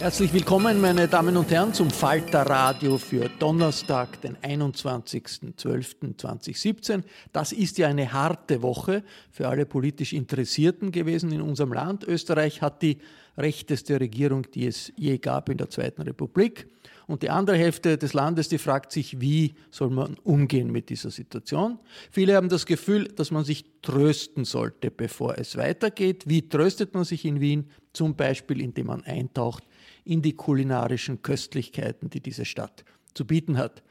Herzlich willkommen, meine Damen und Herren, zum Falter Radio für Donnerstag, den 21.12.2017. Das ist ja eine harte Woche für alle politisch Interessierten gewesen in unserem Land. Österreich hat die rechteste Regierung, die es je gab in der Zweiten Republik. Und die andere Hälfte des Landes, die fragt sich, wie soll man umgehen mit dieser Situation. Viele haben das Gefühl, dass man sich trösten sollte, bevor es weitergeht. Wie tröstet man sich in Wien? Zum Beispiel, indem man eintaucht in die kulinarischen Köstlichkeiten, die diese Stadt zu bieten hat.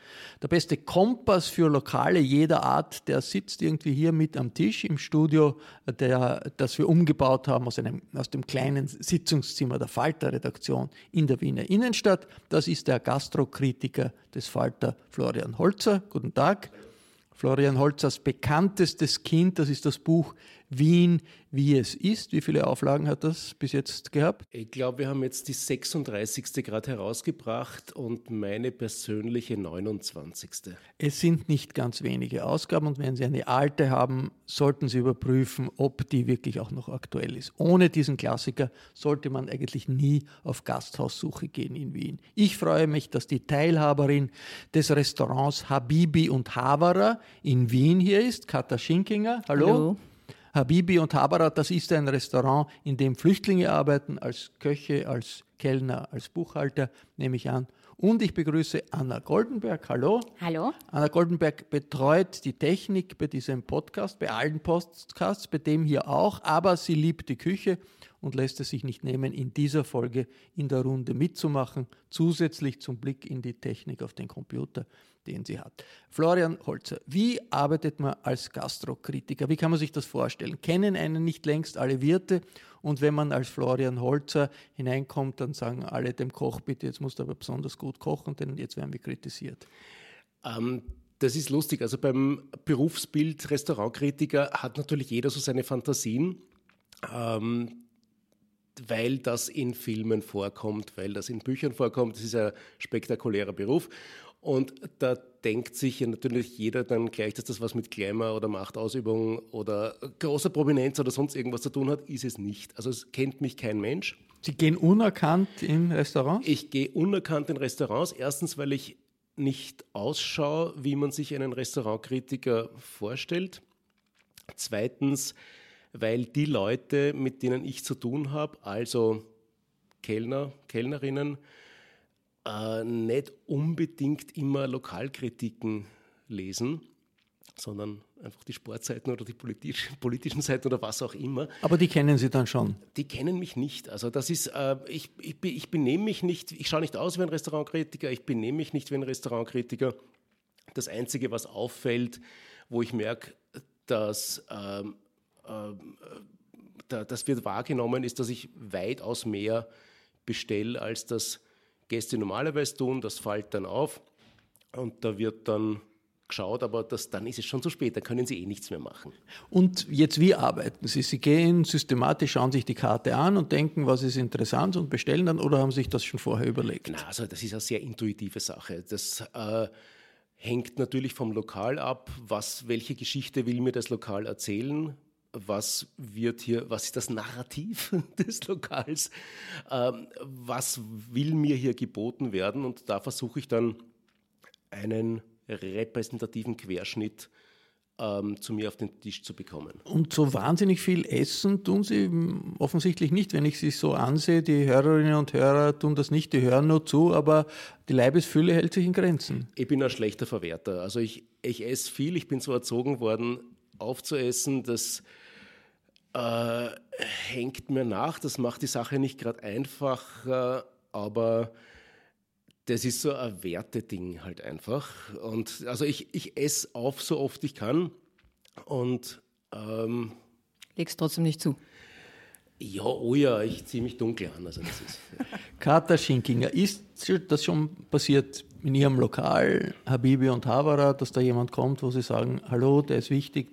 Der beste Kompass für Lokale jeder Art, der sitzt irgendwie hier mit am Tisch im Studio, der, das wir umgebaut haben aus, einem, aus dem kleinen Sitzungszimmer der Falter-Redaktion in der Wiener Innenstadt. Das ist der Gastrokritiker des Falter Florian Holzer. Guten Tag. Florian Holzers bekanntestes Kind, das ist das Buch Wien, wie es ist. Wie viele Auflagen hat das bis jetzt gehabt? Ich glaube, wir haben jetzt die 36. gerade herausgebracht und meine persönliche 29. Es sind nicht ganz wenige Ausgaben und wenn Sie eine alte haben, sollten Sie überprüfen, ob die wirklich auch noch aktuell ist. Ohne diesen Klassiker sollte man eigentlich nie auf Gasthaussuche gehen in Wien. Ich freue mich, dass die Teilhaberin des Restaurants Habibi und Havara in Wien hier ist, Katha Schinkinger. Hallo. Hallo. Habibi und Habarat, das ist ein Restaurant, in dem Flüchtlinge arbeiten, als Köche, als Kellner, als Buchhalter, nehme ich an. Und ich begrüße Anna Goldenberg. Hallo. Hallo. Anna Goldenberg betreut die Technik bei diesem Podcast, bei allen Podcasts, bei dem hier auch, aber sie liebt die Küche und lässt es sich nicht nehmen, in dieser Folge in der Runde mitzumachen, zusätzlich zum Blick in die Technik auf den Computer den sie hat. Florian Holzer, wie arbeitet man als Gastrokritiker? Wie kann man sich das vorstellen? Kennen einen nicht längst alle Wirte und wenn man als Florian Holzer hineinkommt, dann sagen alle dem Koch, bitte, jetzt musst du aber besonders gut kochen, denn jetzt werden wir kritisiert. Ähm, das ist lustig. Also beim Berufsbild Restaurantkritiker hat natürlich jeder so seine Fantasien. Ähm, weil das in Filmen vorkommt, weil das in Büchern vorkommt. Das ist ein spektakulärer Beruf. Und da denkt sich ja natürlich jeder dann gleich, dass das was mit Glamour oder Machtausübung oder großer Prominenz oder sonst irgendwas zu tun hat, ist es nicht. Also es kennt mich kein Mensch. Sie gehen unerkannt in Restaurants? Ich gehe unerkannt in Restaurants. Erstens, weil ich nicht ausschaue, wie man sich einen Restaurantkritiker vorstellt. Zweitens, weil die Leute, mit denen ich zu tun habe, also Kellner, Kellnerinnen, äh, nicht unbedingt immer Lokalkritiken lesen, sondern einfach die Sportseiten oder die politisch, politischen Seiten oder was auch immer. Aber die kennen Sie dann schon? Die kennen mich nicht. Also das ist, äh, ich, ich, ich benehme mich nicht, ich schaue nicht aus wie ein Restaurantkritiker, ich benehme mich nicht wie ein Restaurantkritiker. Das Einzige, was auffällt, wo ich merke, dass ähm, äh, das wird wahrgenommen, ist, dass ich weitaus mehr bestelle, als das Gäste normalerweise tun. Das fällt dann auf und da wird dann geschaut, aber das, dann ist es schon zu spät, dann können Sie eh nichts mehr machen. Und jetzt, wie arbeiten Sie? Sie gehen systematisch, schauen sich die Karte an und denken, was ist interessant und bestellen dann oder haben Sie sich das schon vorher überlegt? Na, also das ist eine sehr intuitive Sache. Das äh, hängt natürlich vom Lokal ab, was, welche Geschichte will mir das Lokal erzählen, was wird hier, was ist das Narrativ des Lokals, ähm, was will mir hier geboten werden und da versuche ich dann einen repräsentativen Querschnitt ähm, zu mir auf den Tisch zu bekommen. Und so wahnsinnig viel Essen tun Sie offensichtlich nicht, wenn ich Sie so ansehe. Die Hörerinnen und Hörer tun das nicht, die hören nur zu, aber die Leibesfülle hält sich in Grenzen. Ich bin ein schlechter Verwerter. Also ich, ich esse viel, ich bin so erzogen worden, aufzuessen, das äh, hängt mir nach. Das macht die Sache nicht gerade einfacher, aber das ist so ein Werteding halt einfach. Und also ich, ich esse auf, so oft ich kann. Und ähm, legst trotzdem nicht zu. Ja, oh ja, ich ziehe mich dunkel an. Also das ist, ja. Kater Schinkinger, ist das schon passiert in Ihrem Lokal, Habibi und Havara, dass da jemand kommt, wo Sie sagen, hallo, der ist wichtig,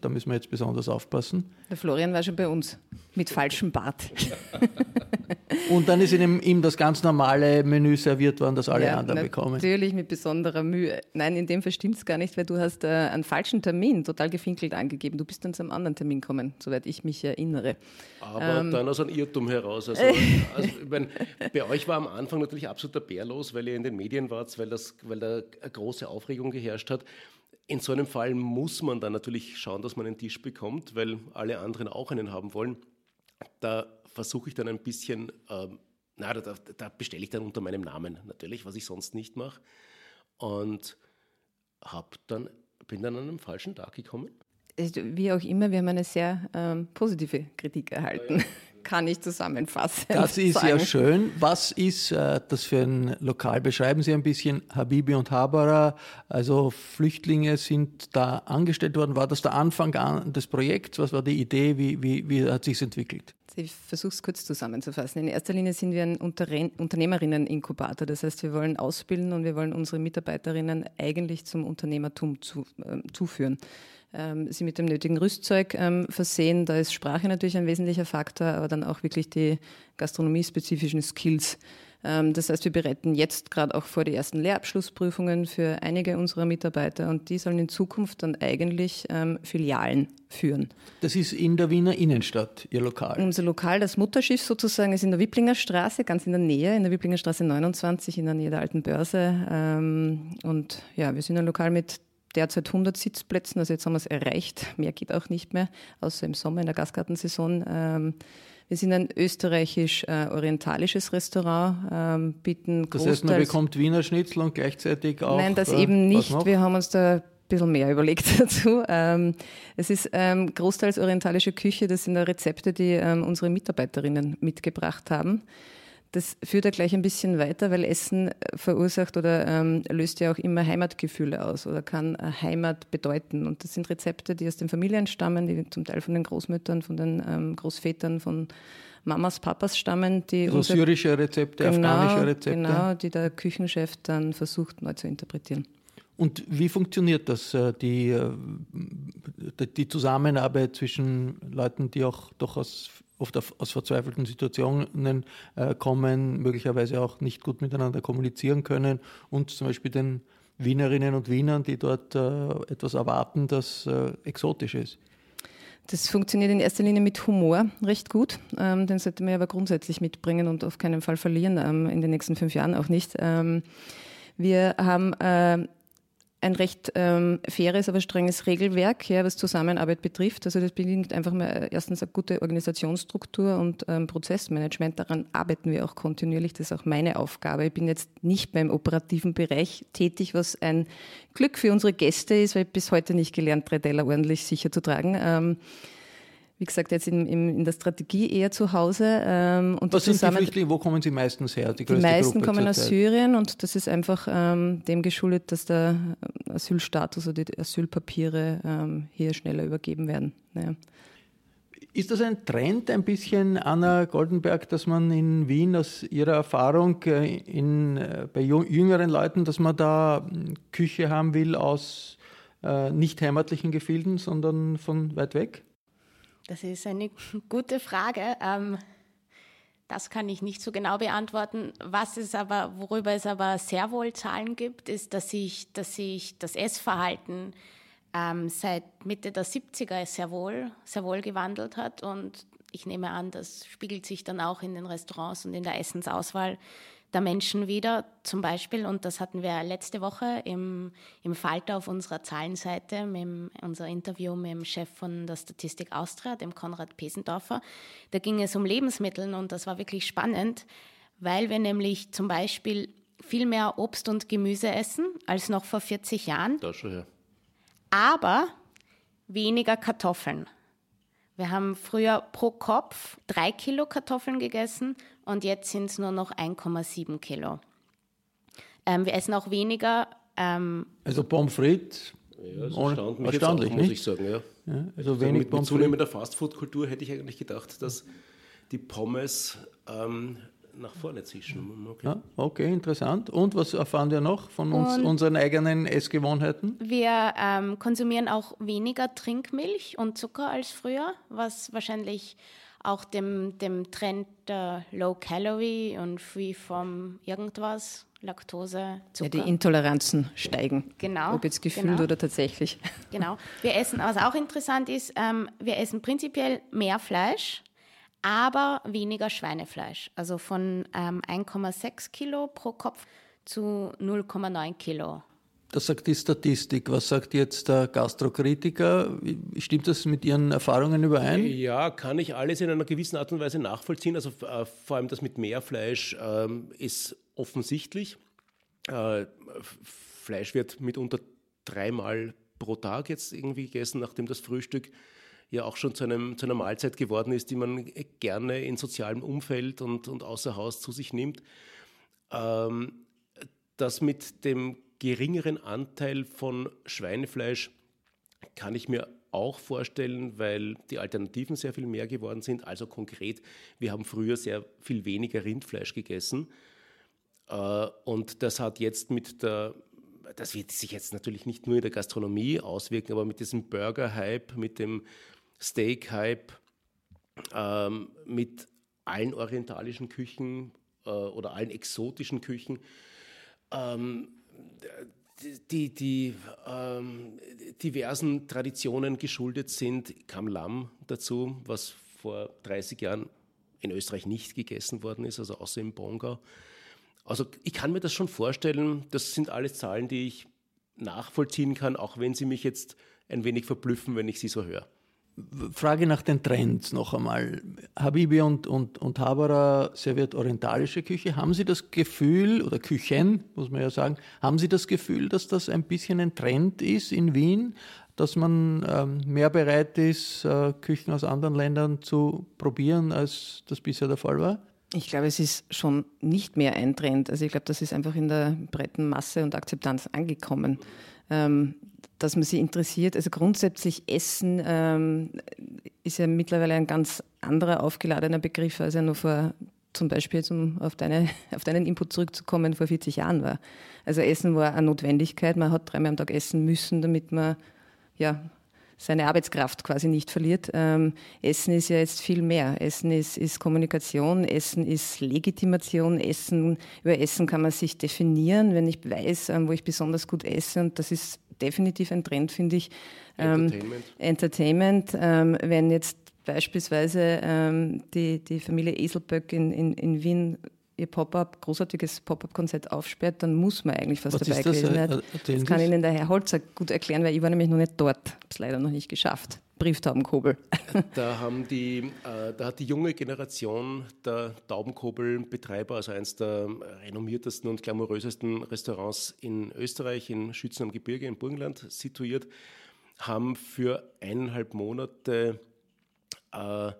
da müssen wir jetzt besonders aufpassen? Der Florian war schon bei uns, mit falschem Bart. Und dann ist ihm, ihm das ganz normale Menü serviert worden, das alle ja, anderen bekommen. Natürlich mit besonderer Mühe. Nein, in dem Fall stimmt es gar nicht, weil du hast äh, einen falschen Termin total gefinkelt angegeben. Du bist dann zu einem anderen Termin gekommen, soweit ich mich erinnere. Aber ähm, dann aus einem Irrtum heraus. Also, also ich mein, bei euch war am Anfang natürlich absoluter Bär los, weil ihr in den Medien wart, weil, das, weil da eine große Aufregung geherrscht hat. In so einem Fall muss man dann natürlich schauen, dass man einen Tisch bekommt, weil alle anderen auch einen haben wollen. Da versuche ich dann ein bisschen, ähm, na, da, da bestelle ich dann unter meinem Namen natürlich, was ich sonst nicht mache. Und hab dann, bin dann an einem falschen Tag gekommen. Wie auch immer, wir haben eine sehr ähm, positive Kritik erhalten. Kann ich zusammenfassen. Das ist sagen. ja schön. Was ist äh, das für ein Lokal? Beschreiben Sie ein bisschen Habibi und Habara. Also Flüchtlinge sind da angestellt worden. War das der Anfang des Projekts? Was war die Idee? Wie, wie, wie hat sich entwickelt? Ich versuche es kurz zusammenzufassen. In erster Linie sind wir ein Unternehmerinnen-Inkubator. Das heißt, wir wollen ausbilden und wir wollen unsere Mitarbeiterinnen eigentlich zum Unternehmertum zu, äh, zuführen. Ähm, sie mit dem nötigen Rüstzeug ähm, versehen. Da ist Sprache natürlich ein wesentlicher Faktor, aber dann auch wirklich die gastronomiespezifischen Skills ähm, das heißt, wir bereiten jetzt gerade auch vor die ersten Lehrabschlussprüfungen für einige unserer Mitarbeiter und die sollen in Zukunft dann eigentlich ähm, Filialen führen. Das ist in der Wiener Innenstadt, Ihr Lokal? Unser Lokal, das Mutterschiff sozusagen, ist in der Wiblinger Straße, ganz in der Nähe, in der Wiblinger Straße 29, in der Nähe der alten Börse. Ähm, und ja, wir sind ein Lokal mit derzeit 100 Sitzplätzen, also jetzt haben wir es erreicht. Mehr geht auch nicht mehr, außer im Sommer in der Gasgartensaison. Wir sind ein österreichisch-orientalisches äh, Restaurant, ähm, bieten Das heißt, man bekommt Wiener Schnitzel und gleichzeitig auch... Nein, das äh, eben nicht. Wir haben uns da ein bisschen mehr überlegt dazu. Ähm, es ist ähm, großteils orientalische Küche, das sind Rezepte, die ähm, unsere Mitarbeiterinnen mitgebracht haben. Das führt ja gleich ein bisschen weiter, weil Essen äh, verursacht oder ähm, löst ja auch immer Heimatgefühle aus oder kann äh, Heimat bedeuten. Und das sind Rezepte, die aus den Familien stammen, die zum Teil von den Großmüttern, von den ähm, Großvätern, von Mamas, Papas stammen, die also syrische Rezepte, genau, afghanische Rezepte. Genau, die der Küchenchef dann versucht neu zu interpretieren. Und wie funktioniert das, äh, die, die Zusammenarbeit zwischen Leuten, die auch doch oft aus verzweifelten Situationen äh, kommen, möglicherweise auch nicht gut miteinander kommunizieren können und zum Beispiel den Wienerinnen und Wienern, die dort äh, etwas erwarten, das äh, exotisch ist. Das funktioniert in erster Linie mit Humor recht gut. Ähm, den sollte man aber grundsätzlich mitbringen und auf keinen Fall verlieren, ähm, in den nächsten fünf Jahren auch nicht. Ähm, wir haben ein recht ähm, faires, aber strenges Regelwerk, ja, was Zusammenarbeit betrifft. Also das bedingt einfach mal äh, erstens eine gute Organisationsstruktur und ähm, Prozessmanagement. Daran arbeiten wir auch kontinuierlich. Das ist auch meine Aufgabe. Ich bin jetzt nicht beim operativen Bereich tätig, was ein Glück für unsere Gäste ist, weil ich bis heute nicht gelernt, drei Teller ordentlich sicher zu tragen. Ähm, wie gesagt, jetzt in, in, in der Strategie eher zu Hause. Ähm, und Was sind die Flüchtlinge? Wo kommen sie meistens her? Die, die meisten Gruppe kommen aus Syrien und das ist einfach ähm, dem geschuldet, dass der Asylstatus oder die Asylpapiere ähm, hier schneller übergeben werden. Ja. Ist das ein Trend ein bisschen, Anna Goldenberg, dass man in Wien aus Ihrer Erfahrung äh, in, äh, bei jüngeren Leuten, dass man da hm, Küche haben will aus äh, nicht heimatlichen Gefilden, sondern von weit weg? Das ist eine gute Frage. Ähm, das kann ich nicht so genau beantworten. Was es aber, worüber es aber sehr wohl Zahlen gibt, ist, dass sich, dass sich das Essverhalten ähm, seit Mitte der 70er sehr wohl, sehr wohl gewandelt hat. Und ich nehme an, das spiegelt sich dann auch in den Restaurants und in der Essensauswahl der Menschen wieder. Zum Beispiel, und das hatten wir letzte Woche im, im Falter auf unserer Zahlenseite, mit unser Interview mit dem Chef von der Statistik Austria, dem Konrad Pesendorfer. Da ging es um Lebensmittel und das war wirklich spannend, weil wir nämlich zum Beispiel viel mehr Obst und Gemüse essen als noch vor 40 Jahren. Das schon, ja. Aber weniger Kartoffeln. Wir haben früher pro Kopf drei Kilo Kartoffeln gegessen und jetzt sind es nur noch 1,7 Kilo. Ähm, wir essen auch weniger. Ähm, also Pommes frites. Ja, das erstaunt mich erstaunlich, auch, muss ich sagen. Ja. ja also, also wenig mit, mit zunehmender Fastfood-Kultur hätte ich eigentlich gedacht, dass die Pommes ähm, nach vorne zischen. Okay. Ja, okay, interessant. Und was erfahren wir noch von uns, unseren eigenen Essgewohnheiten? Wir ähm, konsumieren auch weniger Trinkmilch und Zucker als früher, was wahrscheinlich auch dem, dem Trend der Low Calorie und Free from irgendwas, Laktose, Zucker. Ja, die Intoleranzen steigen. Genau. Ob jetzt gefühlt genau. oder tatsächlich. Genau. Wir essen, was auch interessant ist, ähm, wir essen prinzipiell mehr Fleisch aber weniger Schweinefleisch. Also von ähm, 1,6 Kilo pro Kopf zu 0,9 Kilo. Das sagt die Statistik. Was sagt jetzt der Gastrokritiker? Stimmt das mit Ihren Erfahrungen überein? Ja, kann ich alles in einer gewissen Art und Weise nachvollziehen. Also äh, vor allem das mit mehr Fleisch ähm, ist offensichtlich. Äh, Fleisch wird mitunter dreimal pro Tag jetzt irgendwie gegessen, nachdem das Frühstück ja auch schon zu, einem, zu einer Mahlzeit geworden ist, die man gerne in sozialem Umfeld und, und außer Haus zu sich nimmt. Ähm, das mit dem geringeren Anteil von Schweinefleisch kann ich mir auch vorstellen, weil die Alternativen sehr viel mehr geworden sind. Also konkret, wir haben früher sehr viel weniger Rindfleisch gegessen. Äh, und das hat jetzt mit der, das wird sich jetzt natürlich nicht nur in der Gastronomie auswirken, aber mit diesem Burger-Hype, mit dem Steak-Hype ähm, mit allen orientalischen Küchen äh, oder allen exotischen Küchen. Ähm, die, die ähm, diversen Traditionen geschuldet sind, kam Lamm dazu, was vor 30 Jahren in Österreich nicht gegessen worden ist, also außer im Bongau. Also ich kann mir das schon vorstellen, das sind alles Zahlen, die ich nachvollziehen kann, auch wenn sie mich jetzt ein wenig verblüffen, wenn ich sie so höre. Frage nach den Trends noch einmal. Habibi und, und, und Habara serviert orientalische Küche. Haben Sie das Gefühl, oder Küchen, muss man ja sagen, haben Sie das Gefühl, dass das ein bisschen ein Trend ist in Wien, dass man ähm, mehr bereit ist, äh, Küchen aus anderen Ländern zu probieren, als das bisher der Fall war? Ich glaube, es ist schon nicht mehr ein Trend. Also ich glaube, das ist einfach in der breiten Masse und Akzeptanz angekommen. Ähm, dass man sie interessiert. Also grundsätzlich Essen ähm, ist ja mittlerweile ein ganz anderer aufgeladener Begriff, als er nur vor zum Beispiel, um auf, deine, auf deinen Input zurückzukommen, vor 40 Jahren war. Also Essen war eine Notwendigkeit. Man hat dreimal am Tag essen müssen, damit man ja, seine Arbeitskraft quasi nicht verliert. Ähm, Essen ist ja jetzt viel mehr. Essen ist, ist Kommunikation, Essen ist Legitimation, Essen, über Essen kann man sich definieren, wenn ich weiß, ähm, wo ich besonders gut esse. Und das ist definitiv ein Trend, finde ich. Ähm, Entertainment. Entertainment. Ähm, wenn jetzt beispielsweise ähm, die, die Familie Eselböck in, in, in Wien ihr Pop-up, großartiges Pop-up-Konzept aufsperrt, dann muss man eigentlich fast Was dabei ist das? gewesen sein. Das kann? Ihnen der Herr Holzer gut erklären, weil ich war nämlich noch nicht dort. Habe es leider noch nicht geschafft. Brieftaubenkobel. Da, haben die, äh, da hat die junge Generation der Taubenkobelbetreiber, also eines der renommiertesten und glamourösesten Restaurants in Österreich, in Schützen am Gebirge, im Burgenland situiert, haben für eineinhalb Monate äh,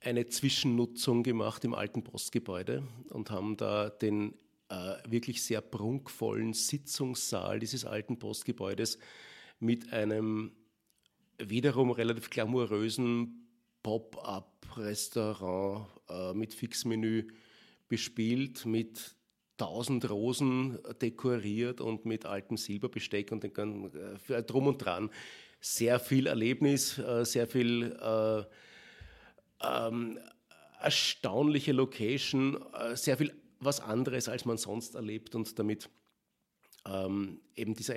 eine Zwischennutzung gemacht im alten Postgebäude und haben da den äh, wirklich sehr prunkvollen Sitzungssaal dieses alten Postgebäudes mit einem wiederum relativ glamourösen Pop-up-Restaurant äh, mit Fixmenü bespielt, mit tausend Rosen dekoriert und mit altem Silberbesteck und den gan- äh, drum und dran. Sehr viel Erlebnis, äh, sehr viel äh, ähm, erstaunliche Location, äh, sehr viel was anderes, als man sonst erlebt und damit ähm, eben dieser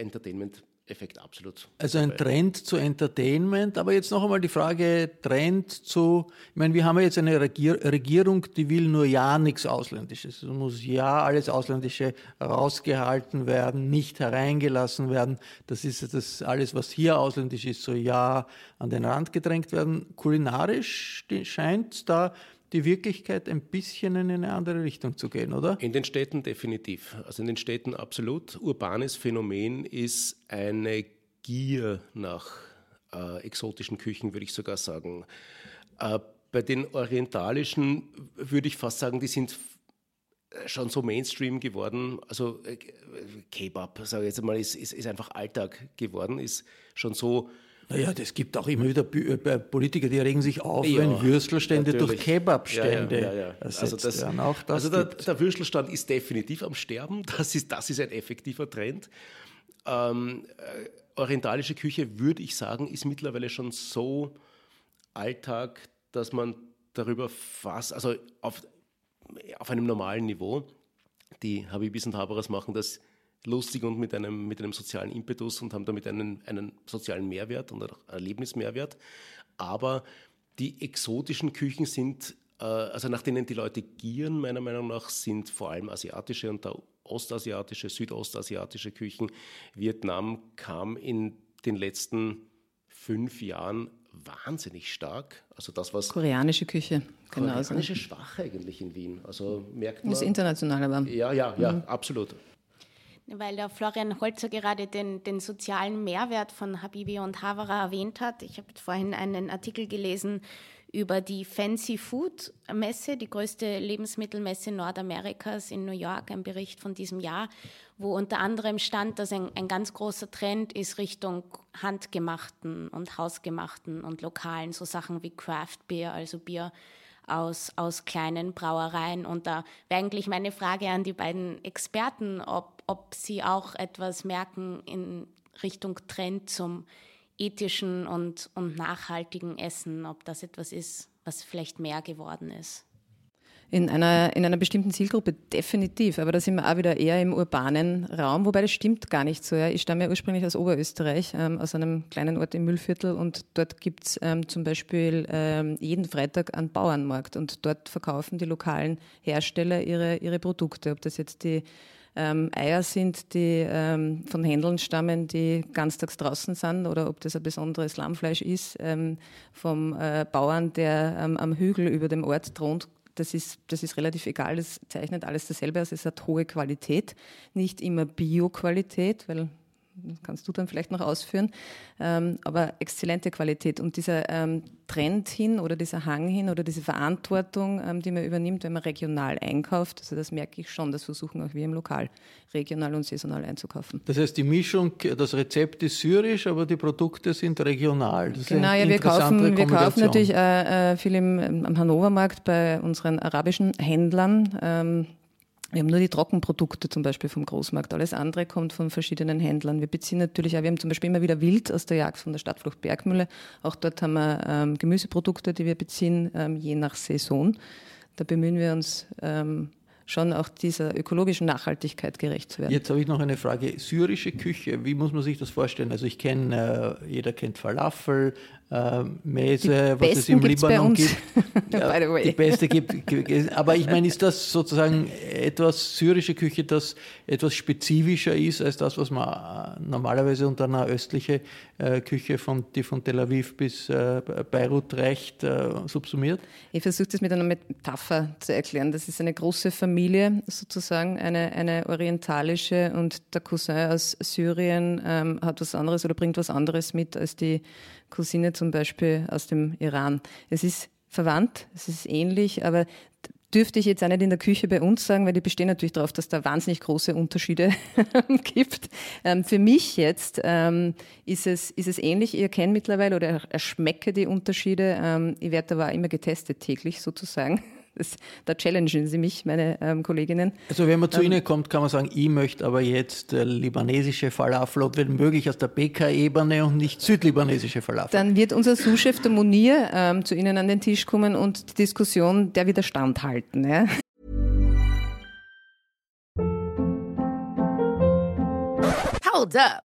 Entertainment-Effekt absolut. Also ein Trend zu Entertainment, aber jetzt noch einmal die Frage, Trend zu, ich meine, wir haben ja jetzt eine Regier Regierung, die will nur ja nichts Ausländisches. Es muss ja alles Ausländische rausgehalten werden, nicht hereingelassen werden. Das ist das alles, was hier ausländisch ist, so ja an den Rand gedrängt werden. Kulinarisch scheint da die Wirklichkeit ein bisschen in eine andere Richtung zu gehen, oder? In den Städten definitiv. Also in den Städten absolut. Urbanes Phänomen ist eine Gier nach äh, exotischen Küchen, würde ich sogar sagen. Äh, bei den orientalischen würde ich fast sagen, die sind f- schon so Mainstream geworden. Also äh, Kebab, sage ich jetzt mal, ist, ist, ist einfach Alltag geworden, ist schon so Naja, das gibt auch immer wieder äh, Politiker, die regen sich auf, Ja, wenn Würstelstände durch natürlich. Kebabstände Ja, ja, ersetzt Also, das, werden. Auch das also der, der Würstelstand ist definitiv am Sterben. Das ist, das ist ein effektiver Trend. Ähm, äh, orientalische Küche, würde ich sagen, ist mittlerweile schon so Alltag, dass man darüber fast, also auf, auf einem normalen Niveau, die Habibis und Haberas machen das lustig und mit einem, mit einem sozialen Impetus und haben damit einen, einen sozialen Mehrwert und Erlebnismehrwert. Aber die exotischen Küchen sind, äh, also nach denen die Leute gieren, meiner Meinung nach, sind vor allem asiatische und da ostasiatische, südostasiatische Küchen. Vietnam kam in den letzten fünf Jahren wahnsinnig stark. Also das, was Koreanische Küche, genauso. koreanische schwach eigentlich in Wien. Also merkt man. Das ist international, aber Ja, ja, ja, absolut. Weil der Florian Holzer gerade den, den sozialen Mehrwert von Habibi und Havara erwähnt hat. Ich habe vorhin einen Artikel gelesen über die Fancy Food Messe, die größte Lebensmittelmesse Nordamerikas in New York, ein Bericht von diesem Jahr, wo unter anderem stand, dass ein, ein ganz großer Trend ist Richtung handgemachten und hausgemachten und lokalen, so Sachen wie Craft Beer, also Bier aus, aus kleinen Brauereien. Und da wäre eigentlich meine Frage an die beiden Experten, ob, ob sie auch etwas merken in Richtung Trend zum ethischen und, und nachhaltigen Essen, ob das etwas ist, was vielleicht mehr geworden ist. In einer, in einer bestimmten Zielgruppe definitiv, aber da sind wir auch wieder eher im urbanen Raum, wobei das stimmt gar nicht so. Ja. Ich stamme ja ursprünglich aus Oberösterreich, ähm, aus einem kleinen Ort im Müllviertel und dort gibt's ähm, zum Beispiel ähm, jeden Freitag einen Bauernmarkt und dort verkaufen die lokalen Hersteller ihre, ihre Produkte, ob das jetzt die ähm, Eier sind, die ähm, von Händeln stammen, die ganztags draußen sind, oder ob das ein besonderes Lammfleisch ist ähm, vom äh, Bauern, der ähm, am Hügel über dem Ort thront. Das ist, das ist relativ egal, das zeichnet alles dasselbe aus. Es hat hohe Qualität, nicht immer Bio-Qualität, weil das kannst du dann vielleicht noch ausführen, ähm, aber exzellente Qualität. Und dieser ähm, Trend hin oder dieser Hang hin oder diese Verantwortung, ähm, die man übernimmt, wenn man regional einkauft, also das merke ich schon, das versuchen auch wir im Lokal, regional und saisonal einzukaufen. Das heißt, die Mischung, das Rezept ist syrisch, aber die Produkte sind regional. Das ist Genau, eine ja, wir kaufen, wir kaufen natürlich äh, äh, viel im, am Hannovermarkt bei unseren arabischen Händlern. Wir haben nur die Trockenprodukte zum Beispiel vom Großmarkt. Alles andere kommt von verschiedenen Händlern. Wir beziehen natürlich auch, wir haben zum Beispiel immer wieder Wild aus der Jagd von der Stadtflucht Bergmühle. Auch dort haben wir ähm, Gemüseprodukte, die wir beziehen, ähm, je nach Saison. Da bemühen wir uns ähm, schon auch dieser ökologischen Nachhaltigkeit gerecht zu werden. Jetzt habe ich noch eine Frage. Syrische Küche, wie muss man sich das vorstellen? Also ich kenne, äh, jeder kennt Falafel, äh, Mese, was es im Libanon gibt. ja, die beste gibt. Aber ich meine, ist das sozusagen etwas syrische Küche, das etwas spezifischer ist als das, was man äh, normalerweise unter einer östlichen äh, Küche, von, die von Tel Aviv bis äh, Beirut reicht, äh, subsumiert? Ich versuche das mit einer Metapher zu erklären. Das ist eine große Familie sozusagen, eine, eine orientalische und der Cousin aus Syrien ähm, hat was anderes oder bringt was anderes mit als die Cousine zum Beispiel aus dem Iran. Es ist verwandt, es ist ähnlich, aber dürfte ich jetzt auch nicht in der Küche bei uns sagen, weil die bestehen natürlich darauf, dass da wahnsinnig große Unterschiede gibt. Ähm, für mich jetzt ähm, ist, es, ist es ähnlich. Ich erkenne mittlerweile oder erschmecke die Unterschiede. Ähm, ich werde aber immer getestet täglich sozusagen. Das, da challengen sie mich, meine ähm, Kolleginnen. Also wenn man zu ähm, Ihnen kommt, kann man sagen, ich möchte aber jetzt äh, libanesische Falafel und wenn möglich aus der BK-Ebene und nicht südlibanesische Falafel. Dann wird unser Sous-Chef der Munir ähm, zu Ihnen an den Tisch kommen und die Diskussion der Widerstand halten. Ja? Hold up.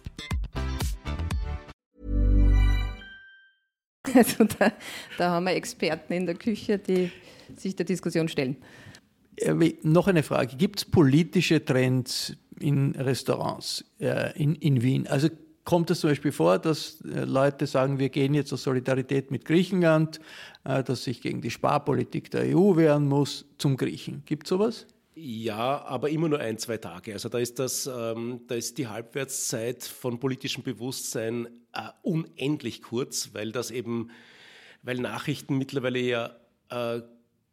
Also da, da haben wir Experten in der Küche, die sich der Diskussion stellen. Äh, noch eine Frage. Gibt es politische Trends in Restaurants äh, in, in Wien? Also kommt es zum Beispiel vor, dass äh, Leute sagen, wir gehen jetzt aus Solidarität mit Griechenland, dass sich gegen die Sparpolitik der EU wehren muss, zum Griechen? Gibt es sowas? Ja, aber immer nur ein, zwei Tage. Also da ist, das, ähm, da ist die Halbwertszeit von politischem Bewusstsein äh, unendlich kurz, weil das eben, weil Nachrichten mittlerweile ja äh,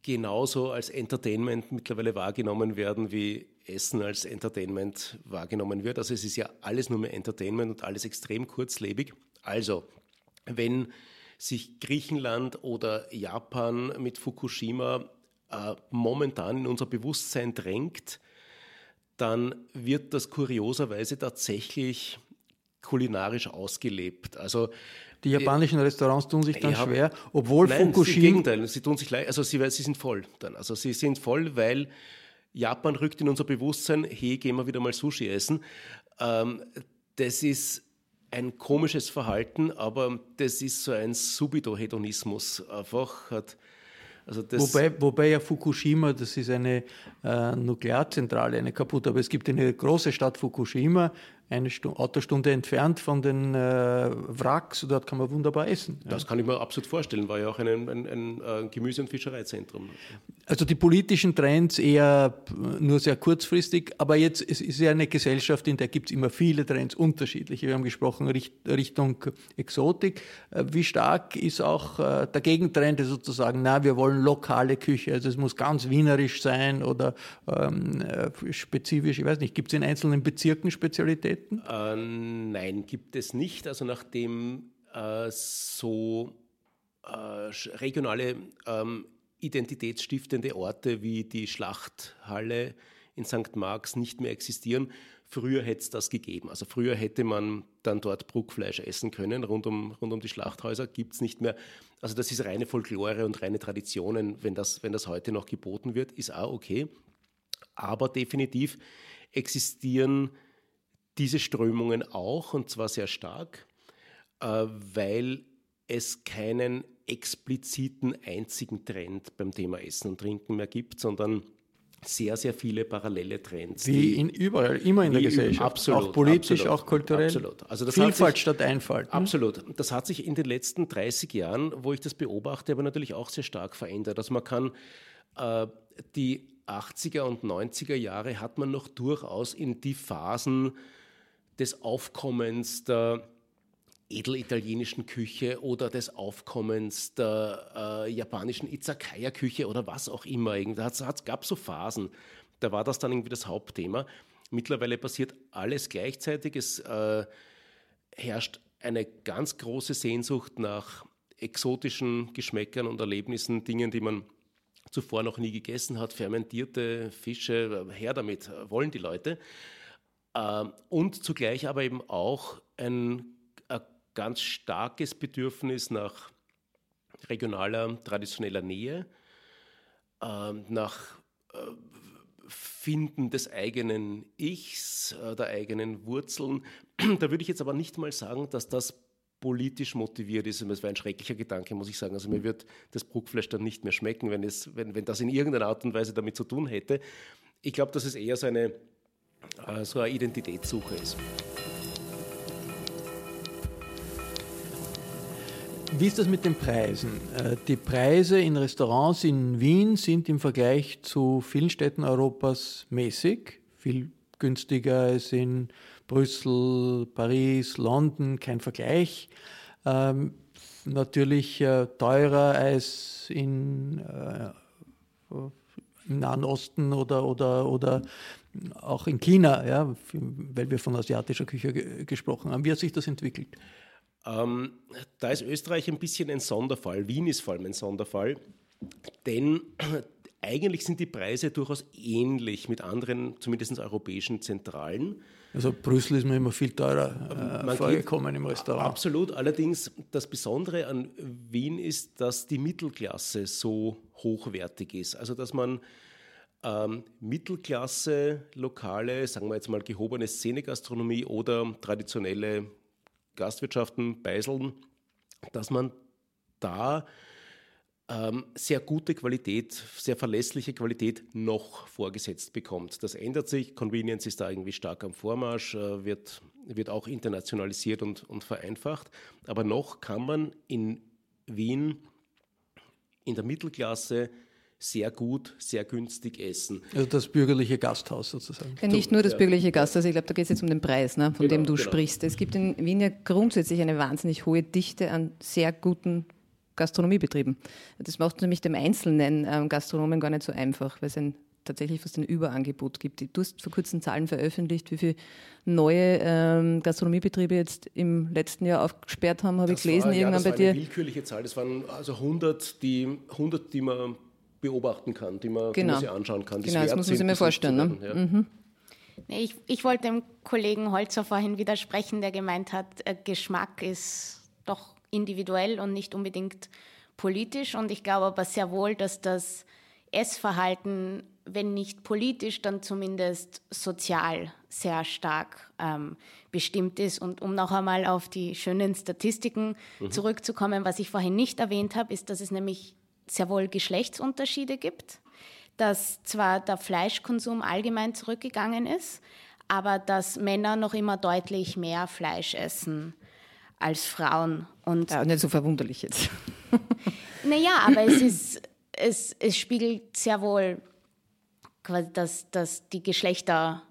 genauso als Entertainment mittlerweile wahrgenommen werden, wie Essen als Entertainment wahrgenommen wird. Also es ist ja alles nur mehr Entertainment und alles extrem kurzlebig. Also, wenn sich Griechenland oder Japan mit Fukushima äh, momentan in unser Bewusstsein drängt, dann wird das kurioserweise tatsächlich kulinarisch ausgelebt. Also die japanischen Restaurants tun sich dann ja, schwer, obwohl nein, Fukushima. Im Gegenteil, sie tun sich leicht, also sie, sie sind voll dann. Also sie sind voll, weil Japan rückt in unser Bewusstsein, hey, gehen wir wieder mal Sushi essen. Ähm, das ist ein komisches Verhalten, aber das ist so ein Subito-Hedonismus. Einfach hat also wobei, wobei ja Fukushima, das ist eine äh, Nuklearzentrale, eine kaputte, aber es gibt eine große Stadt Fukushima, eine Stunde, Autostunde entfernt von den äh, Wracks, dort kann man wunderbar essen. Das ja. kann ich mir absolut vorstellen, war ja auch ein, ein, ein, ein Gemüse- und Fischereizentrum. Also die politischen Trends eher nur sehr kurzfristig, aber jetzt es ist ja eine Gesellschaft, in der gibt es immer viele Trends, unterschiedliche. Wir haben gesprochen Richtung Exotik. Äh, wie stark ist auch äh, der Gegentrend sozusagen, na, wir wollen lokale Küche, also es muss ganz wienerisch sein oder ähm, äh, spezifisch, ich weiß nicht, gibt es in einzelnen Bezirken Spezialitäten? Städten? Äh, nein, gibt es nicht. Also nachdem äh, so äh, regionale ähm, identitätsstiftende Orte wie die Schlachthalle in St. Marx nicht mehr existieren, Früher hätte es das gegeben. Also früher hätte man dann dort Bruckfleisch essen können, rund um, rund um die Schlachthäuser gibt es nicht mehr. Also das ist reine Folklore und reine Traditionen. Wenn das, wenn das heute noch geboten wird, ist auch okay. Aber definitiv existieren diese Strömungen auch, und zwar sehr stark, äh, weil es keinen expliziten einzigen Trend beim Thema Essen und Trinken mehr gibt, sondern sehr, sehr viele parallele Trends. Wie in überall, immer in der Gesellschaft. Absolut. Auch politisch, absolut, auch kulturell. Absolut. Also Vielfalt sich, statt Einfalt. Absolut. Das hat sich in den letzten 30 Jahren, wo ich das beobachte, aber natürlich auch sehr stark verändert. Also man kann äh, die 80er und 90er Jahre hat man noch durchaus in die Phasen des Aufkommens der edelitalienischen Küche oder des Aufkommens der äh, japanischen Izakaya-Küche oder was auch immer. Es gab so Phasen, da war das dann irgendwie das Hauptthema. Mittlerweile passiert alles gleichzeitig. Es äh, herrscht eine ganz große Sehnsucht nach exotischen Geschmäckern und Erlebnissen, Dingen, die man zuvor noch nie gegessen hat, fermentierte Fische, her damit, wollen die Leute. Ähm, und zugleich aber eben auch ein, ein ganz starkes Bedürfnis nach regionaler, traditioneller Nähe, ähm, nach äh, Finden des eigenen Ichs, äh, der eigenen Wurzeln. Da würde ich jetzt aber nicht mal sagen, dass das politisch motiviert ist. Und das wäre ein schrecklicher Gedanke, muss ich sagen. Also mir wird das Bruckfleisch dann nicht mehr schmecken, wenn, es, wenn, wenn das in irgendeiner Art und Weise damit zu tun hätte. Ich glaube, dass es eher so eine, so eine Identitätssuche ist. Wie ist das mit den Preisen? Äh, die Preise in Restaurants in Wien sind im Vergleich zu vielen Städten Europas mäßig, viel günstiger als in Brüssel, Paris, London, kein Vergleich. Ähm, natürlich äh, teurer als in, äh, im Nahen Osten oder, oder, oder auch in China, ja, weil wir von asiatischer Küche gesprochen haben. Wie hat sich das entwickelt? Ähm, da ist Österreich ein bisschen ein Sonderfall. Wien ist vor allem ein Sonderfall, denn eigentlich sind die Preise durchaus ähnlich mit anderen, zumindest europäischen Zentralen. Also Brüssel ist mir immer viel teurer äh, vorgekommen im Restaurant. Absolut. Allerdings das Besondere an Wien ist, dass die Mittelklasse so hochwertig ist. Also dass man ähm, Mittelklasse, lokale, sagen wir jetzt mal gehobene Szenegastronomie oder traditionelle Gastwirtschaften, Beiseln, dass man da ähm, sehr gute Qualität, sehr verlässliche Qualität noch vorgesetzt bekommt. Das ändert sich. Convenience ist da irgendwie stark am Vormarsch, äh, wird, wird auch internationalisiert und, und vereinfacht. Aber noch kann man in Wien in der Mittelklasse sehr gut, sehr günstig essen. Also das bürgerliche Gasthaus sozusagen. Ja, nicht nur das bürgerliche Gasthaus, ich glaube, da geht es jetzt um den Preis, ne, von genau, dem du genau. sprichst. Es gibt in Wien ja grundsätzlich eine wahnsinnig hohe Dichte an sehr guten Gastronomiebetrieben. Das macht nämlich dem einzelnen ähm, Gastronomen gar nicht so einfach, weil es ein tatsächlich fast ein Überangebot gibt. Du hast vor kurzem Zahlen veröffentlicht, wie viele neue ähm, Gastronomiebetriebe jetzt im letzten Jahr aufgesperrt haben, habe ich gelesen war, irgendwann ja, bei dir. Das war eine willkürliche Zahl, das waren also 100, die, 100, die man beobachten kann, die man, genau. die man genau. sich anschauen kann. Genau, das muss man sich mir vorstellen. Ne? Ja. Mhm. Ich, ich, wollte dem Kollegen Holzer vorhin widersprechen, der gemeint hat, äh, Geschmack ist doch individuell und nicht unbedingt politisch. Und ich glaube aber sehr wohl, dass das Essverhalten, wenn nicht politisch, dann zumindest sozial sehr stark ähm, bestimmt ist. Und um noch einmal auf die schönen Statistiken mhm. zurückzukommen, was ich vorhin nicht erwähnt habe, ist, dass es nämlich sehr wohl Geschlechtsunterschiede gibt, dass zwar der Fleischkonsum allgemein zurückgegangen ist, aber dass Männer noch immer deutlich mehr Fleisch essen als Frauen. Und ja, nicht so verwunderlich jetzt. naja, aber es ist, es, es spiegelt sehr wohl quasi das, das, die Geschlechter,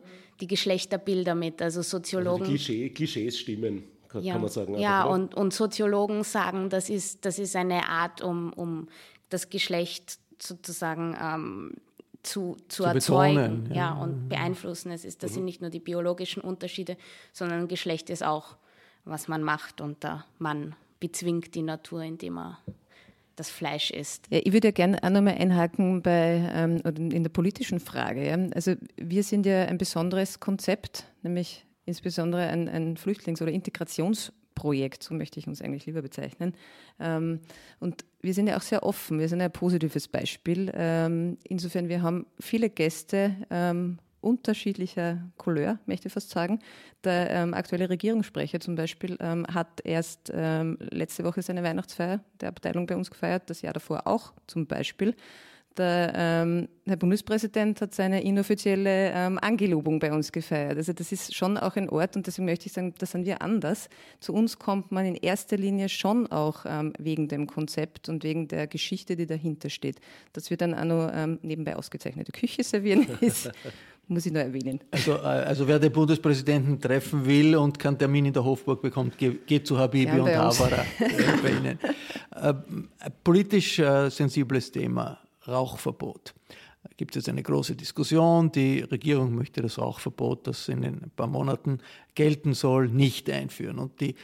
die Geschlechterbilder mit. Also Soziologen. Also Klischee, Klischees stimmen, kann, ja, man sagen. Ja, und, und Soziologen sagen, das ist, das ist eine Art, um, um das Geschlecht sozusagen ähm, zu, zu, zu erzeugen betonen, ja. ja. und beeinflussen. Es ist, das mhm. sind nicht nur die biologischen Unterschiede, sondern Geschlecht ist auch, was man macht und der Mann bezwingt die Natur, indem er das Fleisch isst. Ja, ich würde ja gerne auch nochmal einhaken bei, ähm, in der politischen Frage. Ja. Also wir sind ja ein besonderes Konzept, nämlich insbesondere ein, ein Flüchtlings- oder Integrations- Projekt, so möchte ich uns eigentlich lieber bezeichnen. Ähm, und wir sind ja auch sehr offen, wir sind ein positives Beispiel. Ähm, insofern, wir haben viele Gäste ähm, unterschiedlicher Couleur, möchte ich fast sagen. Der ähm, aktuelle Regierungssprecher zum Beispiel ähm, hat erst ähm, letzte Woche seine Weihnachtsfeier der Abteilung bei uns gefeiert, das Jahr davor auch zum Beispiel. Der ähm, Herr Bundespräsident hat seine inoffizielle ähm, Angelobung bei uns gefeiert. Also das ist schon auch ein Ort und deswegen möchte ich sagen, da sind wir anders. Zu uns kommt man in erster Linie schon auch ähm, wegen dem Konzept und wegen der Geschichte, die dahinter steht. Dass wir dann auch noch ähm, nebenbei ausgezeichnete Küche servieren ist, muss ich noch erwähnen. Also, äh, also wer den Bundespräsidenten treffen will und keinen Termin in der Hofburg bekommt, geht zu Habibi Gern und Havara bei Ihnen. Äh, politisch äh, sensibles Thema. Rauchverbot. Da gibt es jetzt eine große Diskussion. Die Regierung möchte das Rauchverbot, das in ein paar Monaten gelten soll, nicht einführen. Und die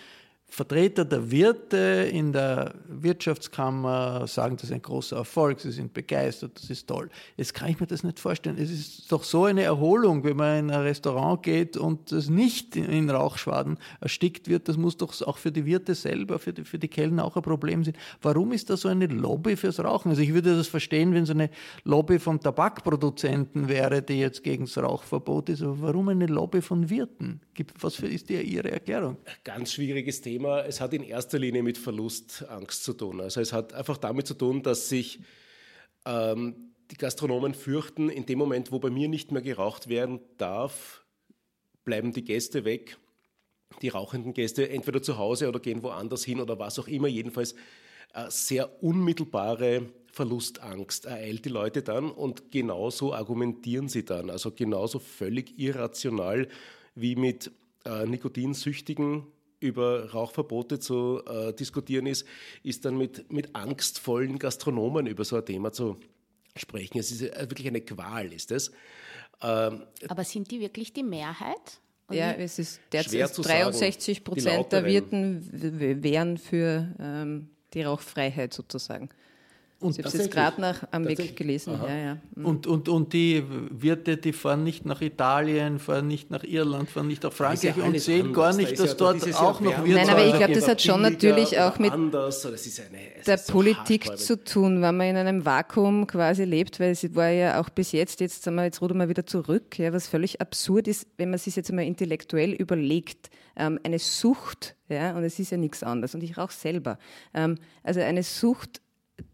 Vertreter der Wirte in der Wirtschaftskammer sagen, das ist ein großer Erfolg, sie sind begeistert, das ist toll. Jetzt kann ich mir das nicht vorstellen. Es ist doch so eine Erholung, wenn man in ein Restaurant geht und es nicht in Rauchschwaden erstickt wird. Das muss doch auch für die Wirte selber, für die, für die Kellner auch ein Problem sein. Warum ist da so eine Lobby fürs Rauchen? Also ich würde das verstehen, wenn so eine Lobby von Tabakproduzenten wäre, die jetzt gegen das Rauchverbot ist. Aber warum eine Lobby von Wirten? Was für ist Ihre Erklärung? Ganz schwieriges Thema. Thema, es hat in erster Linie mit Verlustangst zu tun. Also es hat einfach damit zu tun, dass sich ähm, die Gastronomen fürchten, in dem Moment, wo bei mir nicht mehr geraucht werden darf, bleiben die Gäste weg, die rauchenden Gäste entweder zu Hause oder gehen woanders hin oder was auch immer. Jedenfalls äh, sehr unmittelbare Verlustangst ereilt die Leute dann und genauso argumentieren sie dann. Also genauso völlig irrational wie mit äh, Nikotinsüchtigen über Rauchverbote zu äh, diskutieren ist, ist dann mit, mit angstvollen Gastronomen über so ein Thema zu sprechen. Es ist wirklich eine Qual, ist es. Ähm, Aber sind die wirklich die Mehrheit? Ja, es ist derzeit 63 Prozent der Wirten wären für ähm, die Rauchfreiheit sozusagen. Und ich habe es jetzt gerade am Weg gelesen. Ja, ja. Mhm. Und, und, und die Wirte, die fahren nicht nach Italien, fahren nicht nach Irland, fahren nicht nach Frankreich ja und sehen anders. gar nicht, da dass ja, dort auch noch Wirte Nein, aber ich glaube, das hat schon natürlich auch mit eine, der Politik hart, zu tun, wenn man in einem Vakuum quasi lebt, weil es war ja auch bis jetzt, jetzt, sagen wir, jetzt rudern wir wieder zurück, ja, was völlig absurd ist, wenn man sich jetzt einmal intellektuell überlegt, ähm, eine Sucht, ja, und es ist ja nichts anderes, und ich rauche selber, ähm, also eine Sucht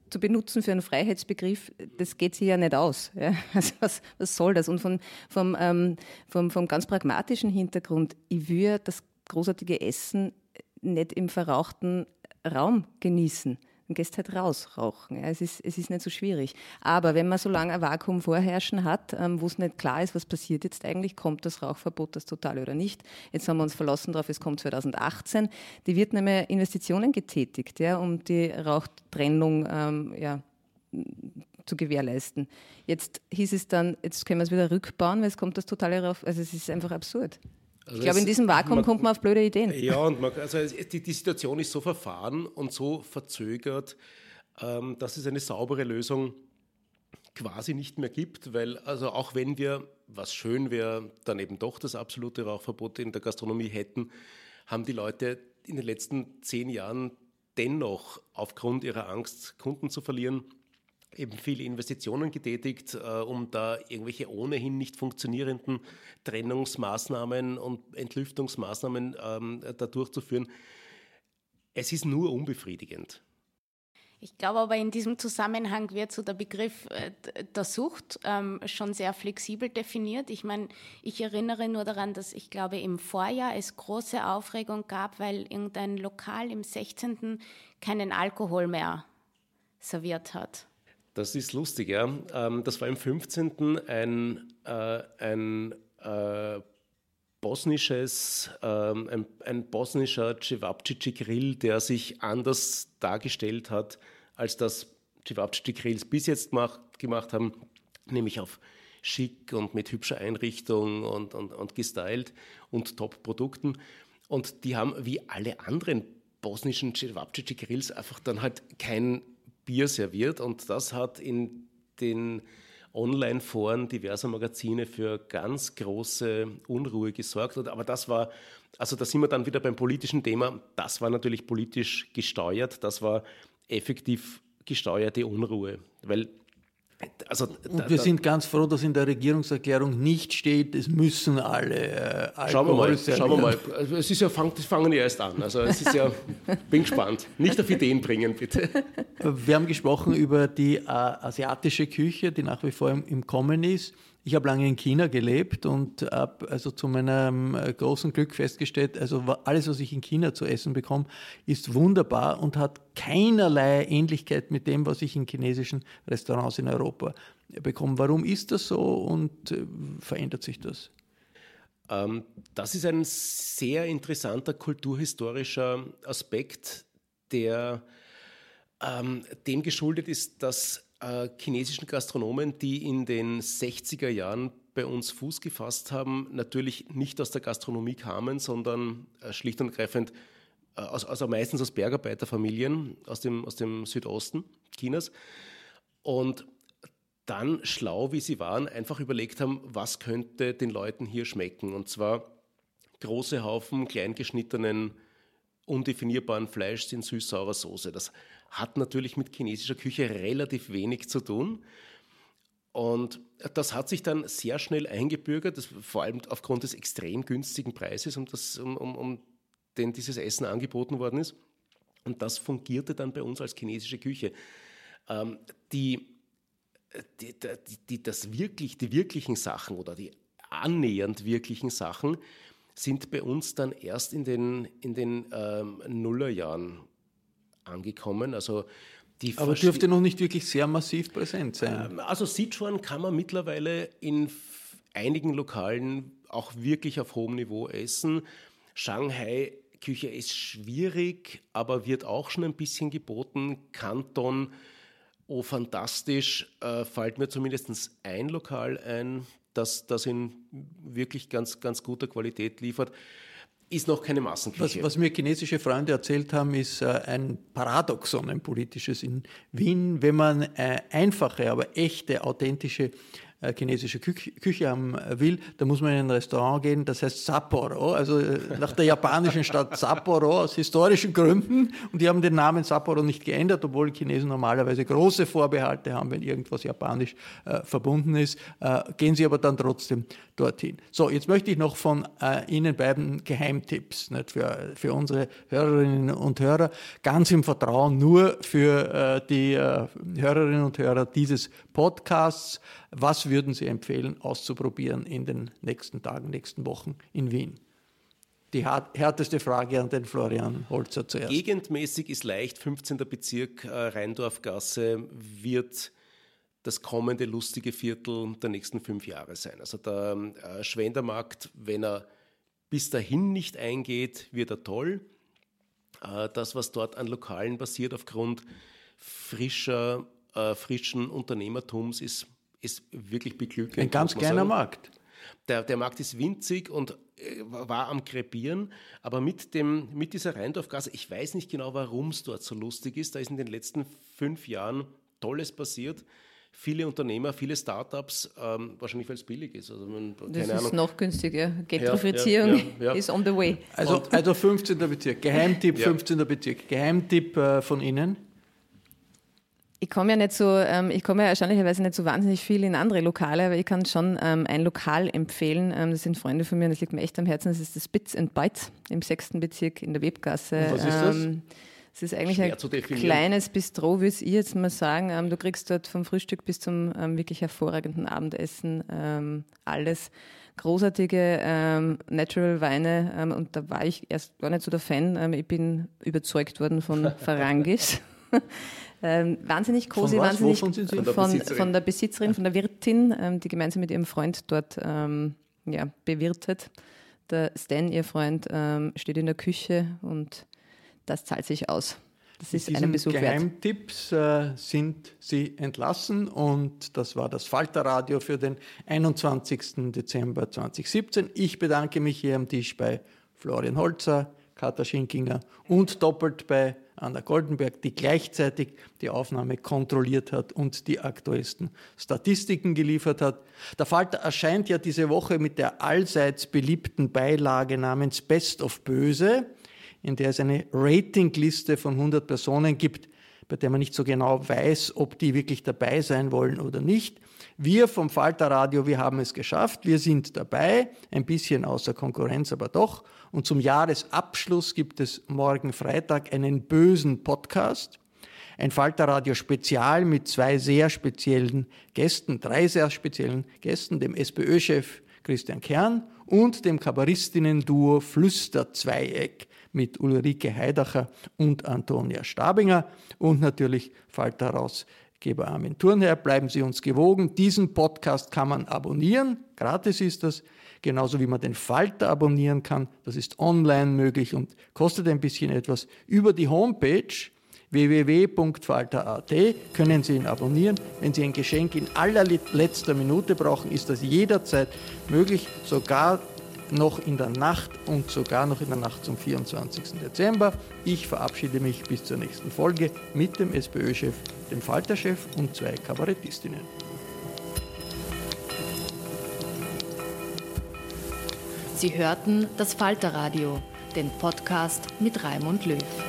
zu benutzen für einen Freiheitsbegriff, das geht sich ja nicht aus. Ja? Also was, was soll das? Und von, vom, ähm, vom, vom ganz pragmatischen Hintergrund, ich würde das großartige Essen nicht im verrauchten Raum genießen dann gehst halt raus rauchen. Ja. Es, ist, es ist nicht so schwierig. Aber wenn man so lange ein Vakuum vorherrschen hat, ähm, wo es nicht klar ist, was passiert jetzt eigentlich, kommt das Rauchverbot das total oder nicht. Jetzt haben wir uns verlassen darauf, es kommt 2018. Die wird nämlich Investitionen getätigt, ja, um die Rauchtrennung ähm, ja, zu gewährleisten. Jetzt hieß es dann, jetzt können wir es wieder rückbauen, weil es kommt das totale Rauf. Also es ist einfach absurd. Also ich glaube, in diesem Vakuum man, kommt man auf blöde Ideen. Ja, und man, also die, die, Situation ist so verfahren und so verzögert, ähm, dass es eine saubere Lösung quasi nicht mehr gibt, weil also auch wenn wir, was schön wäre, dann eben doch das absolute Rauchverbot in der Gastronomie hätten, haben die Leute in den letzten zehn Jahren dennoch aufgrund ihrer Angst, Kunden zu verlieren, eben viele Investitionen getätigt, äh, um da irgendwelche ohnehin nicht funktionierenden Trennungsmaßnahmen und Entlüftungsmaßnahmen ähm, da durchzuführen. Es ist nur unbefriedigend. Ich glaube aber in diesem Zusammenhang wird so der Begriff äh, der Sucht ähm, schon sehr flexibel definiert. Ich meine, ich erinnere nur daran, dass ich glaube im Vorjahr es große Aufregung gab, weil irgendein Lokal im 16. keinen Alkohol mehr serviert hat. Das ist lustig, ja. Ähm, das war im 15. ein, äh, ein äh, bosnisches, ähm, ein, ein bosnischer Cevapcici Grill, der sich anders dargestellt hat, als das Cevapcici Grills bis jetzt gemacht, gemacht haben, nämlich auf schick und mit hübscher Einrichtung und, und, und gestylt und Top-Produkten. Und die haben wie alle anderen bosnischen Cevapcici Grills einfach dann halt kein Bier serviert und das hat in den Online-Foren diverser Magazine für ganz große Unruhe gesorgt. Aber das war, also da sind wir dann wieder beim politischen Thema, das war natürlich politisch gesteuert, das war effektiv gesteuerte Unruhe, weil also, und wir da, sind ganz froh, dass in der Regierungserklärung nicht steht, es müssen alle äh, Schauen wir mal, schauen wir mal. Also, es ist ja, fang, das fangen ja erst an. Also es ist ja, bin gespannt. Nicht auf Ideen bringen, bitte. Wir haben gesprochen über die äh, asiatische Küche, die nach wie vor im, im Kommen ist. Ich habe lange in China gelebt und habe also zu meinem äh, großen Glück festgestellt, also alles, was ich in China zu essen bekomme, ist wunderbar und hat keinerlei Ähnlichkeit mit dem, was ich in chinesischen Restaurants in Europa bekomme. Warum ist das so und äh, verändert sich das? Ähm, das ist ein sehr interessanter kulturhistorischer Aspekt, der ähm, dem geschuldet ist, dass äh, chinesischen Gastronomen, die in den 60er Jahren bei uns Fuß gefasst haben, natürlich nicht aus der Gastronomie kamen, sondern äh, schlicht und ergreifend also meistens aus Bergarbeiterfamilien aus dem, aus dem Südosten Chinas. Und dann, schlau wie sie waren, einfach überlegt haben, was könnte den Leuten hier schmecken. Und zwar große Haufen kleingeschnittenen, undefinierbaren Fleischs in süß-saurer Soße. Das hat natürlich mit chinesischer Küche relativ wenig zu tun. Und das hat sich dann sehr schnell eingebürgert, das, vor allem aufgrund des extrem günstigen Preises, um, das, um, um, um den dieses Essen angeboten worden ist. Und das fungierte dann bei uns als chinesische Küche. Ähm, die die, die, das wirklich, die wirklichen Sachen oder die annähernd wirklichen Sachen sind bei uns dann erst in den, in den ähm, Nullerjahren angekommen. Also die Aber dürfte noch nicht wirklich sehr massiv präsent sein. Ähm, also Sichuan kann man mittlerweile in einigen Lokalen auch wirklich auf hohem Niveau essen. Shanghai Küche ist schwierig, aber wird auch schon ein bisschen geboten. Kanton oh fantastisch, äh, fällt mir zumindest ein Lokal ein, das das in wirklich ganz, ganz guter Qualität liefert. Ist noch keine Massenküche. Was, was mir chinesische Freunde erzählt haben, ist äh, ein Paradoxon, ein politisches in Wien. Wenn man äh, einfache, aber echte, authentische äh, chinesische Küche, Küche haben will, da muss man in ein Restaurant gehen, das heißt Sapporo, also äh, nach der japanischen Stadt Sapporo aus historischen Gründen. Und die haben den Namen Sapporo nicht geändert, obwohl Chinesen normalerweise große Vorbehalte haben, wenn irgendwas japanisch äh, verbunden ist. Äh, gehen sie aber dann trotzdem dorthin. So, jetzt möchte ich noch von äh, Ihnen beiden Geheimtipps nicht, für, für unsere Hörerinnen und Hörer, ganz im Vertrauen nur für äh, die Hörerinnen und Hörer dieses Podcasts. Was würden Sie empfehlen, auszuprobieren in den nächsten Tagen, nächsten Wochen in Wien? Die härteste Frage an den Florian Holzer zuerst. Gegendmäßig ist leicht, 15. Bezirk äh, Rheindorfgasse wird das kommende lustige Viertel der nächsten fünf Jahre sein. Also der äh, Schwendermarkt, wenn er bis dahin nicht eingeht, wird er toll. Äh, das, was dort an Lokalen passiert aufgrund frischer, äh, frischen Unternehmertums, ist ist wirklich beglückend. Ein ganz kleiner Markt. Der, der Markt ist winzig und war am Krepieren, aber mit, dem, mit dieser Rheindorfgasse, ich weiß nicht genau, warum es dort so lustig ist, da ist in den letzten fünf Jahren Tolles passiert. Viele Unternehmer, viele Startups, ähm, wahrscheinlich weil es billig ist. Also man, das ist Ahnung. noch günstiger. Gentrifizierung ja, ja, ja, is on the way. Also, also 15. Bezirk, Geheimtipp 15. Bezirk, Geheimtipp äh, von Ihnen? Ich komme ja nicht so, ähm, ich komme ja erstaunlicherweise nicht so wahnsinnig viel in andere Lokale, aber ich kann schon ähm, ein Lokal empfehlen. Ähm, das sind Freunde von mir und das liegt mir echt am Herzen. Das ist das Bits and Bites im sechsten Bezirk in der Webgasse. Und was ist das? Es ist eigentlich Schwer ein kleines Bistro, würde ich jetzt mal sagen. Ähm, du kriegst dort vom Frühstück bis zum ähm, wirklich hervorragenden Abendessen ähm, alles. Großartige ähm, Natural Weine ähm, und da war ich erst gar nicht so der Fan. Ähm, ich bin überzeugt worden von Farangis. Wahnsinnig cozy, wahnsinnig von, von, der von, von, der Besitzerin, von der Wirtin, die gemeinsam mit ihrem Freund dort ja, bewirtet. Der Stan, ihr Freund, steht in der Küche und das zahlt sich aus. Das ist einen Besuch Geheimtipps äh, sind Sie entlassen und das war das Falterradio für den 21. Dezember 2017. Ich bedanke mich hier am Tisch bei Florian Holzer, Katha Schinkinger und doppelt bei Anna Goldenberg, die gleichzeitig die Aufnahme kontrolliert hat und die aktuellsten Statistiken geliefert hat. Der Falter erscheint ja diese Woche mit der allseits beliebten Beilage namens Best of Böse, in der es eine Ratingliste von 100 Personen gibt, bei der man nicht so genau weiß, ob die wirklich dabei sein wollen oder nicht. Wir vom Falter Radio, wir haben es geschafft, wir sind dabei, ein bisschen außer Konkurrenz, aber doch. Und zum Jahresabschluss gibt es morgen Freitag einen bösen Podcast. Ein Falterradio Spezial mit zwei sehr speziellen Gästen, drei sehr speziellen Gästen, dem SPÖ-Chef Christian Kern und dem Kabarettinnen-Duo Flüsterzweieck mit Ulrike Heidacher und Antonia Stabinger und natürlich Falter-Herausgeber Armin Thurnherr. Bleiben Sie uns gewogen. Diesen Podcast kann man abonnieren. Gratis ist das genauso wie man den Falter abonnieren kann. Das ist online möglich und kostet ein bisschen etwas. Über die Homepage www.falter.at können Sie ihn abonnieren. Wenn Sie ein Geschenk in allerletzter Minute brauchen, ist das jederzeit möglich, sogar noch in der Nacht und sogar noch in der Nacht zum 24. Dezember. Ich verabschiede mich bis zur nächsten Folge mit dem SPÖ-Chef, dem Falter-Chef und zwei Kabarettistinnen. Sie hörten das Falterradio, den Podcast mit Raimund Löw.